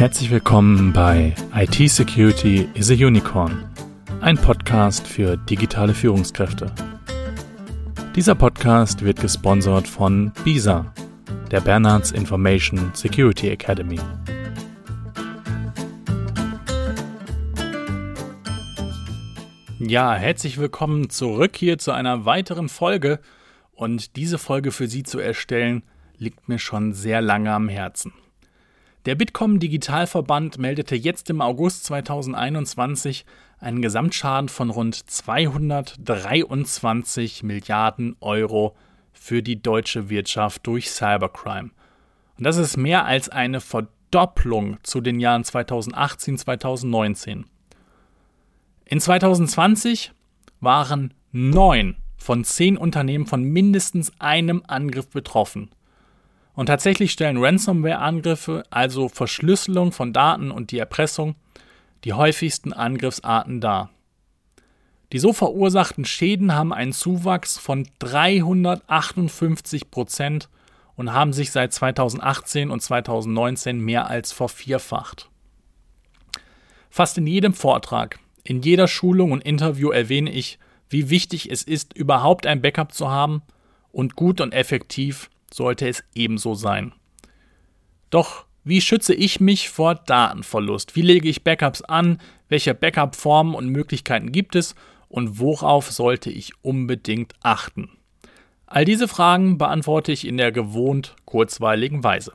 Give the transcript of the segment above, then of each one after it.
Herzlich willkommen bei IT Security is a Unicorn, ein Podcast für digitale Führungskräfte. Dieser Podcast wird gesponsert von BISA, der Bernards Information Security Academy. Ja, herzlich willkommen zurück hier zu einer weiteren Folge. Und diese Folge für Sie zu erstellen, liegt mir schon sehr lange am Herzen. Der Bitkom Digitalverband meldete jetzt im August 2021 einen Gesamtschaden von rund 223 Milliarden Euro für die deutsche Wirtschaft durch Cybercrime. Und das ist mehr als eine Verdopplung zu den Jahren 2018, 2019. In 2020 waren neun von zehn Unternehmen von mindestens einem Angriff betroffen. Und tatsächlich stellen Ransomware-Angriffe, also Verschlüsselung von Daten und die Erpressung, die häufigsten Angriffsarten dar. Die so verursachten Schäden haben einen Zuwachs von 358 Prozent und haben sich seit 2018 und 2019 mehr als vervierfacht. Fast in jedem Vortrag, in jeder Schulung und Interview erwähne ich, wie wichtig es ist, überhaupt ein Backup zu haben und gut und effektiv sollte es ebenso sein. Doch wie schütze ich mich vor Datenverlust? Wie lege ich Backups an? Welche Backup-Formen und Möglichkeiten gibt es? Und worauf sollte ich unbedingt achten? All diese Fragen beantworte ich in der gewohnt kurzweiligen Weise.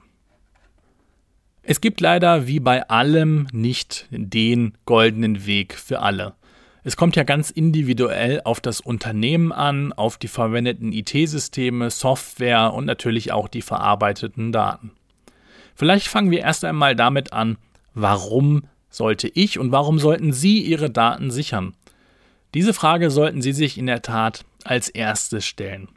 Es gibt leider wie bei allem nicht den goldenen Weg für alle. Es kommt ja ganz individuell auf das Unternehmen an, auf die verwendeten IT-Systeme, Software und natürlich auch die verarbeiteten Daten. Vielleicht fangen wir erst einmal damit an, warum sollte ich und warum sollten Sie Ihre Daten sichern? Diese Frage sollten Sie sich in der Tat als erstes stellen.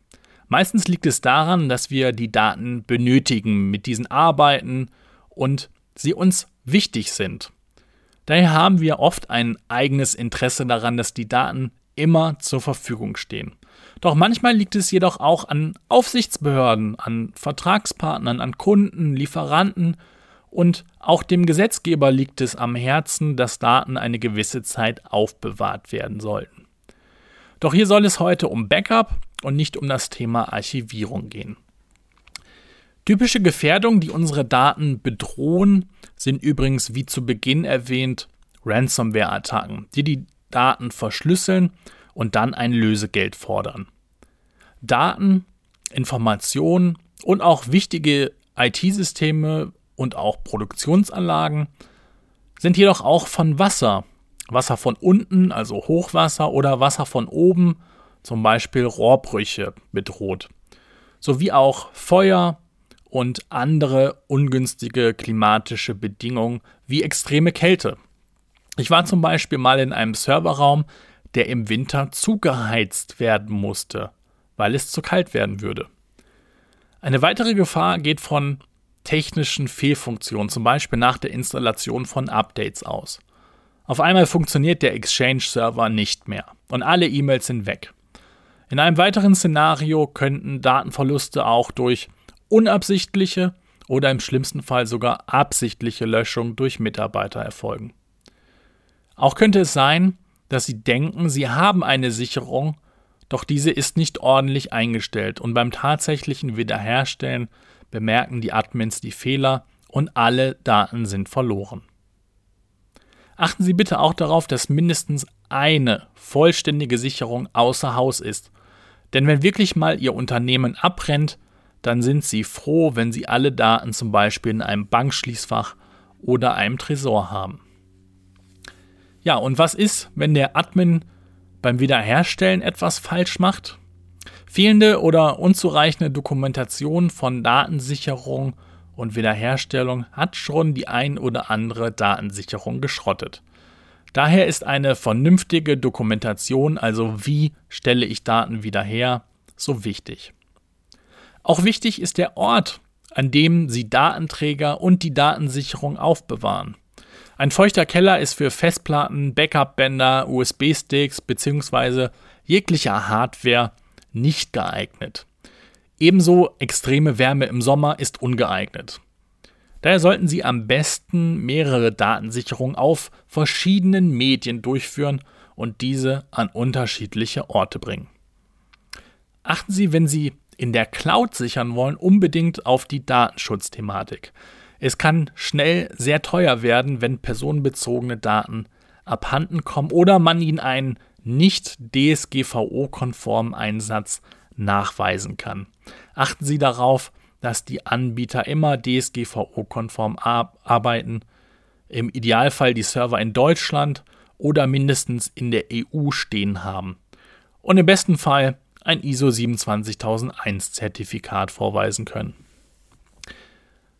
Meistens liegt es daran, dass wir die Daten benötigen, mit diesen arbeiten und sie uns wichtig sind. Daher haben wir oft ein eigenes Interesse daran, dass die Daten immer zur Verfügung stehen. Doch manchmal liegt es jedoch auch an Aufsichtsbehörden, an Vertragspartnern, an Kunden, Lieferanten und auch dem Gesetzgeber liegt es am Herzen, dass Daten eine gewisse Zeit aufbewahrt werden sollten. Doch hier soll es heute um Backup und nicht um das Thema Archivierung gehen. Typische Gefährdungen, die unsere Daten bedrohen, sind übrigens, wie zu Beginn erwähnt, Ransomware-Attacken, die die Daten verschlüsseln und dann ein Lösegeld fordern. Daten, Informationen und auch wichtige IT-Systeme und auch Produktionsanlagen sind jedoch auch von Wasser, Wasser von unten, also Hochwasser oder Wasser von oben, zum Beispiel Rohrbrüche bedroht, sowie auch Feuer, und andere ungünstige klimatische Bedingungen wie extreme Kälte. Ich war zum Beispiel mal in einem Serverraum, der im Winter zugeheizt werden musste, weil es zu kalt werden würde. Eine weitere Gefahr geht von technischen Fehlfunktionen, zum Beispiel nach der Installation von Updates aus. Auf einmal funktioniert der Exchange-Server nicht mehr und alle E-Mails sind weg. In einem weiteren Szenario könnten Datenverluste auch durch unabsichtliche oder im schlimmsten Fall sogar absichtliche Löschung durch Mitarbeiter erfolgen. Auch könnte es sein, dass Sie denken, Sie haben eine Sicherung, doch diese ist nicht ordentlich eingestellt und beim tatsächlichen Wiederherstellen bemerken die Admins die Fehler und alle Daten sind verloren. Achten Sie bitte auch darauf, dass mindestens eine vollständige Sicherung außer Haus ist. Denn wenn wirklich mal Ihr Unternehmen abbrennt, dann sind Sie froh, wenn Sie alle Daten zum Beispiel in einem Bankschließfach oder einem Tresor haben. Ja, und was ist, wenn der Admin beim Wiederherstellen etwas falsch macht? Fehlende oder unzureichende Dokumentation von Datensicherung und Wiederherstellung hat schon die ein oder andere Datensicherung geschrottet. Daher ist eine vernünftige Dokumentation, also wie stelle ich Daten wieder her, so wichtig. Auch wichtig ist der Ort, an dem Sie Datenträger und die Datensicherung aufbewahren. Ein feuchter Keller ist für Festplatten, Backup-Bänder, USB-Sticks bzw. jeglicher Hardware nicht geeignet. Ebenso extreme Wärme im Sommer ist ungeeignet. Daher sollten Sie am besten mehrere Datensicherungen auf verschiedenen Medien durchführen und diese an unterschiedliche Orte bringen. Achten Sie, wenn Sie in der Cloud sichern wollen, unbedingt auf die Datenschutzthematik. Es kann schnell sehr teuer werden, wenn personenbezogene Daten abhanden kommen oder man ihnen einen nicht DSGVO-konformen Einsatz nachweisen kann. Achten Sie darauf, dass die Anbieter immer DSGVO-konform arbeiten, im Idealfall die Server in Deutschland oder mindestens in der EU stehen haben und im besten Fall ein ISO 27001 Zertifikat vorweisen können.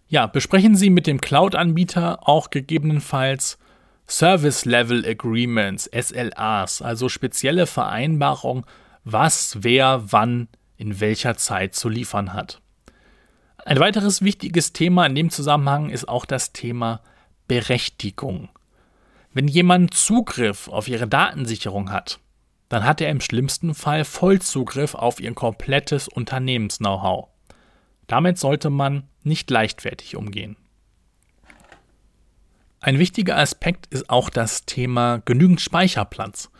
Ja, besprechen Sie mit dem Cloud-Anbieter auch gegebenenfalls Service Level Agreements, SLAs, also spezielle Vereinbarungen, was wer wann in welcher Zeit zu liefern hat. Ein weiteres wichtiges Thema in dem Zusammenhang ist auch das Thema Berechtigung. Wenn jemand Zugriff auf Ihre Datensicherung hat, dann hat er im schlimmsten Fall Vollzugriff auf Ihr komplettes Unternehmens-Know-how. Damit sollte man nicht leichtfertig umgehen. Ein wichtiger Aspekt ist auch das Thema genügend Speicherplatz.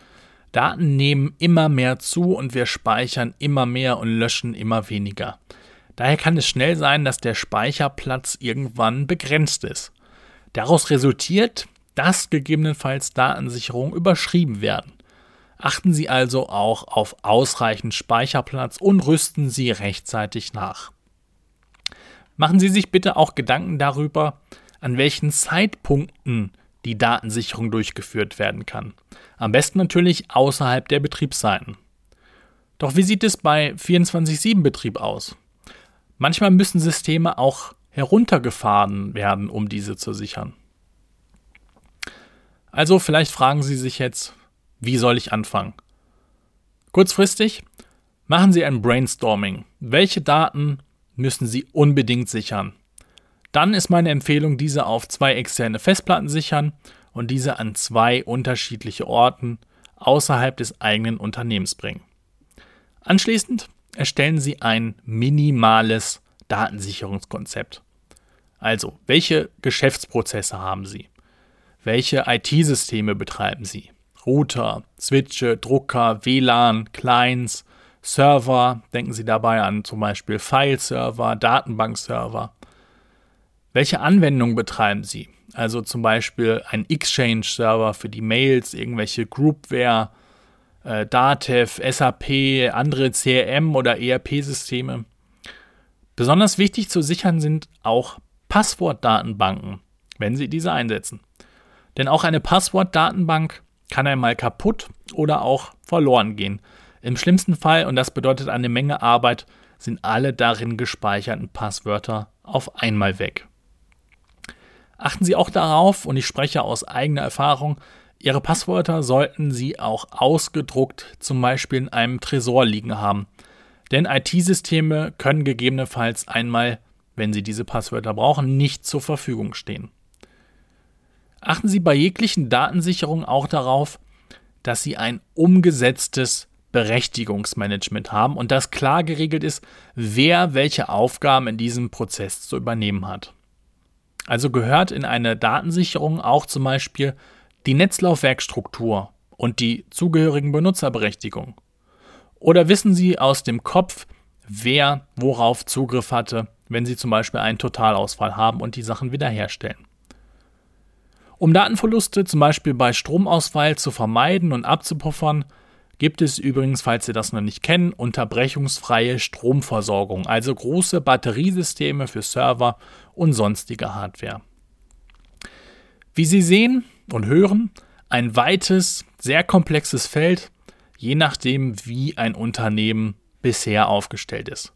Daten nehmen immer mehr zu und wir speichern immer mehr und löschen immer weniger. Daher kann es schnell sein, dass der Speicherplatz irgendwann begrenzt ist. Daraus resultiert, dass gegebenenfalls Datensicherungen überschrieben werden. Achten Sie also auch auf ausreichend Speicherplatz und rüsten Sie rechtzeitig nach. Machen Sie sich bitte auch Gedanken darüber, an welchen Zeitpunkten die Datensicherung durchgeführt werden kann. Am besten natürlich außerhalb der Betriebszeiten. Doch wie sieht es bei 24-7-Betrieb aus? Manchmal müssen Systeme auch heruntergefahren werden, um diese zu sichern. Also vielleicht fragen Sie sich jetzt, wie soll ich anfangen? Kurzfristig machen Sie ein Brainstorming. Welche Daten müssen Sie unbedingt sichern? Dann ist meine Empfehlung, diese auf zwei externe Festplatten sichern und diese an zwei unterschiedliche Orten außerhalb des eigenen Unternehmens bringen. Anschließend erstellen Sie ein minimales Datensicherungskonzept. Also, welche Geschäftsprozesse haben Sie? Welche IT-Systeme betreiben Sie? Router, Switche, Drucker, WLAN, Clients, Server, denken Sie dabei an zum Beispiel File-Server, Datenbank-Server. Welche Anwendungen betreiben Sie? Also zum Beispiel ein Exchange-Server für die Mails, irgendwelche Groupware, äh, Datev, SAP, andere CRM oder ERP-Systeme. Besonders wichtig zu sichern sind auch Passwortdatenbanken, wenn Sie diese einsetzen. Denn auch eine Passwortdatenbank kann einmal kaputt oder auch verloren gehen. Im schlimmsten Fall, und das bedeutet eine Menge Arbeit, sind alle darin gespeicherten Passwörter auf einmal weg. Achten Sie auch darauf, und ich spreche aus eigener Erfahrung, Ihre Passwörter sollten Sie auch ausgedruckt zum Beispiel in einem Tresor liegen haben. Denn IT-Systeme können gegebenenfalls einmal, wenn Sie diese Passwörter brauchen, nicht zur Verfügung stehen. Achten Sie bei jeglichen Datensicherungen auch darauf, dass Sie ein umgesetztes Berechtigungsmanagement haben und dass klar geregelt ist, wer welche Aufgaben in diesem Prozess zu übernehmen hat. Also gehört in eine Datensicherung auch zum Beispiel die Netzlaufwerkstruktur und die zugehörigen Benutzerberechtigungen. Oder wissen Sie aus dem Kopf, wer worauf Zugriff hatte, wenn Sie zum Beispiel einen Totalausfall haben und die Sachen wiederherstellen. Um Datenverluste zum Beispiel bei Stromausfall zu vermeiden und abzupuffern, gibt es übrigens, falls Sie das noch nicht kennen, unterbrechungsfreie Stromversorgung, also große Batteriesysteme für Server und sonstige Hardware. Wie Sie sehen und hören, ein weites, sehr komplexes Feld, je nachdem, wie ein Unternehmen bisher aufgestellt ist.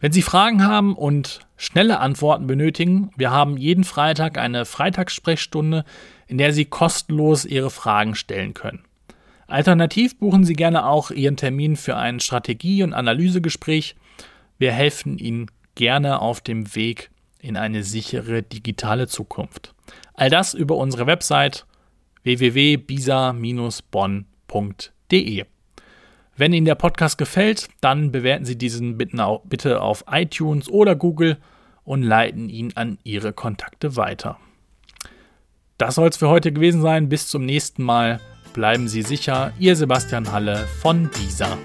Wenn Sie Fragen haben und schnelle Antworten benötigen, wir haben jeden Freitag eine Freitagssprechstunde, in der Sie kostenlos Ihre Fragen stellen können. Alternativ buchen Sie gerne auch Ihren Termin für ein Strategie- und Analysegespräch. Wir helfen Ihnen gerne auf dem Weg in eine sichere digitale Zukunft. All das über unsere Website www.bisa-bonn.de. Wenn Ihnen der Podcast gefällt, dann bewerten Sie diesen bitte auf iTunes oder Google und leiten ihn an Ihre Kontakte weiter. Das soll es für heute gewesen sein. Bis zum nächsten Mal. Bleiben Sie sicher. Ihr Sebastian Halle von dieser.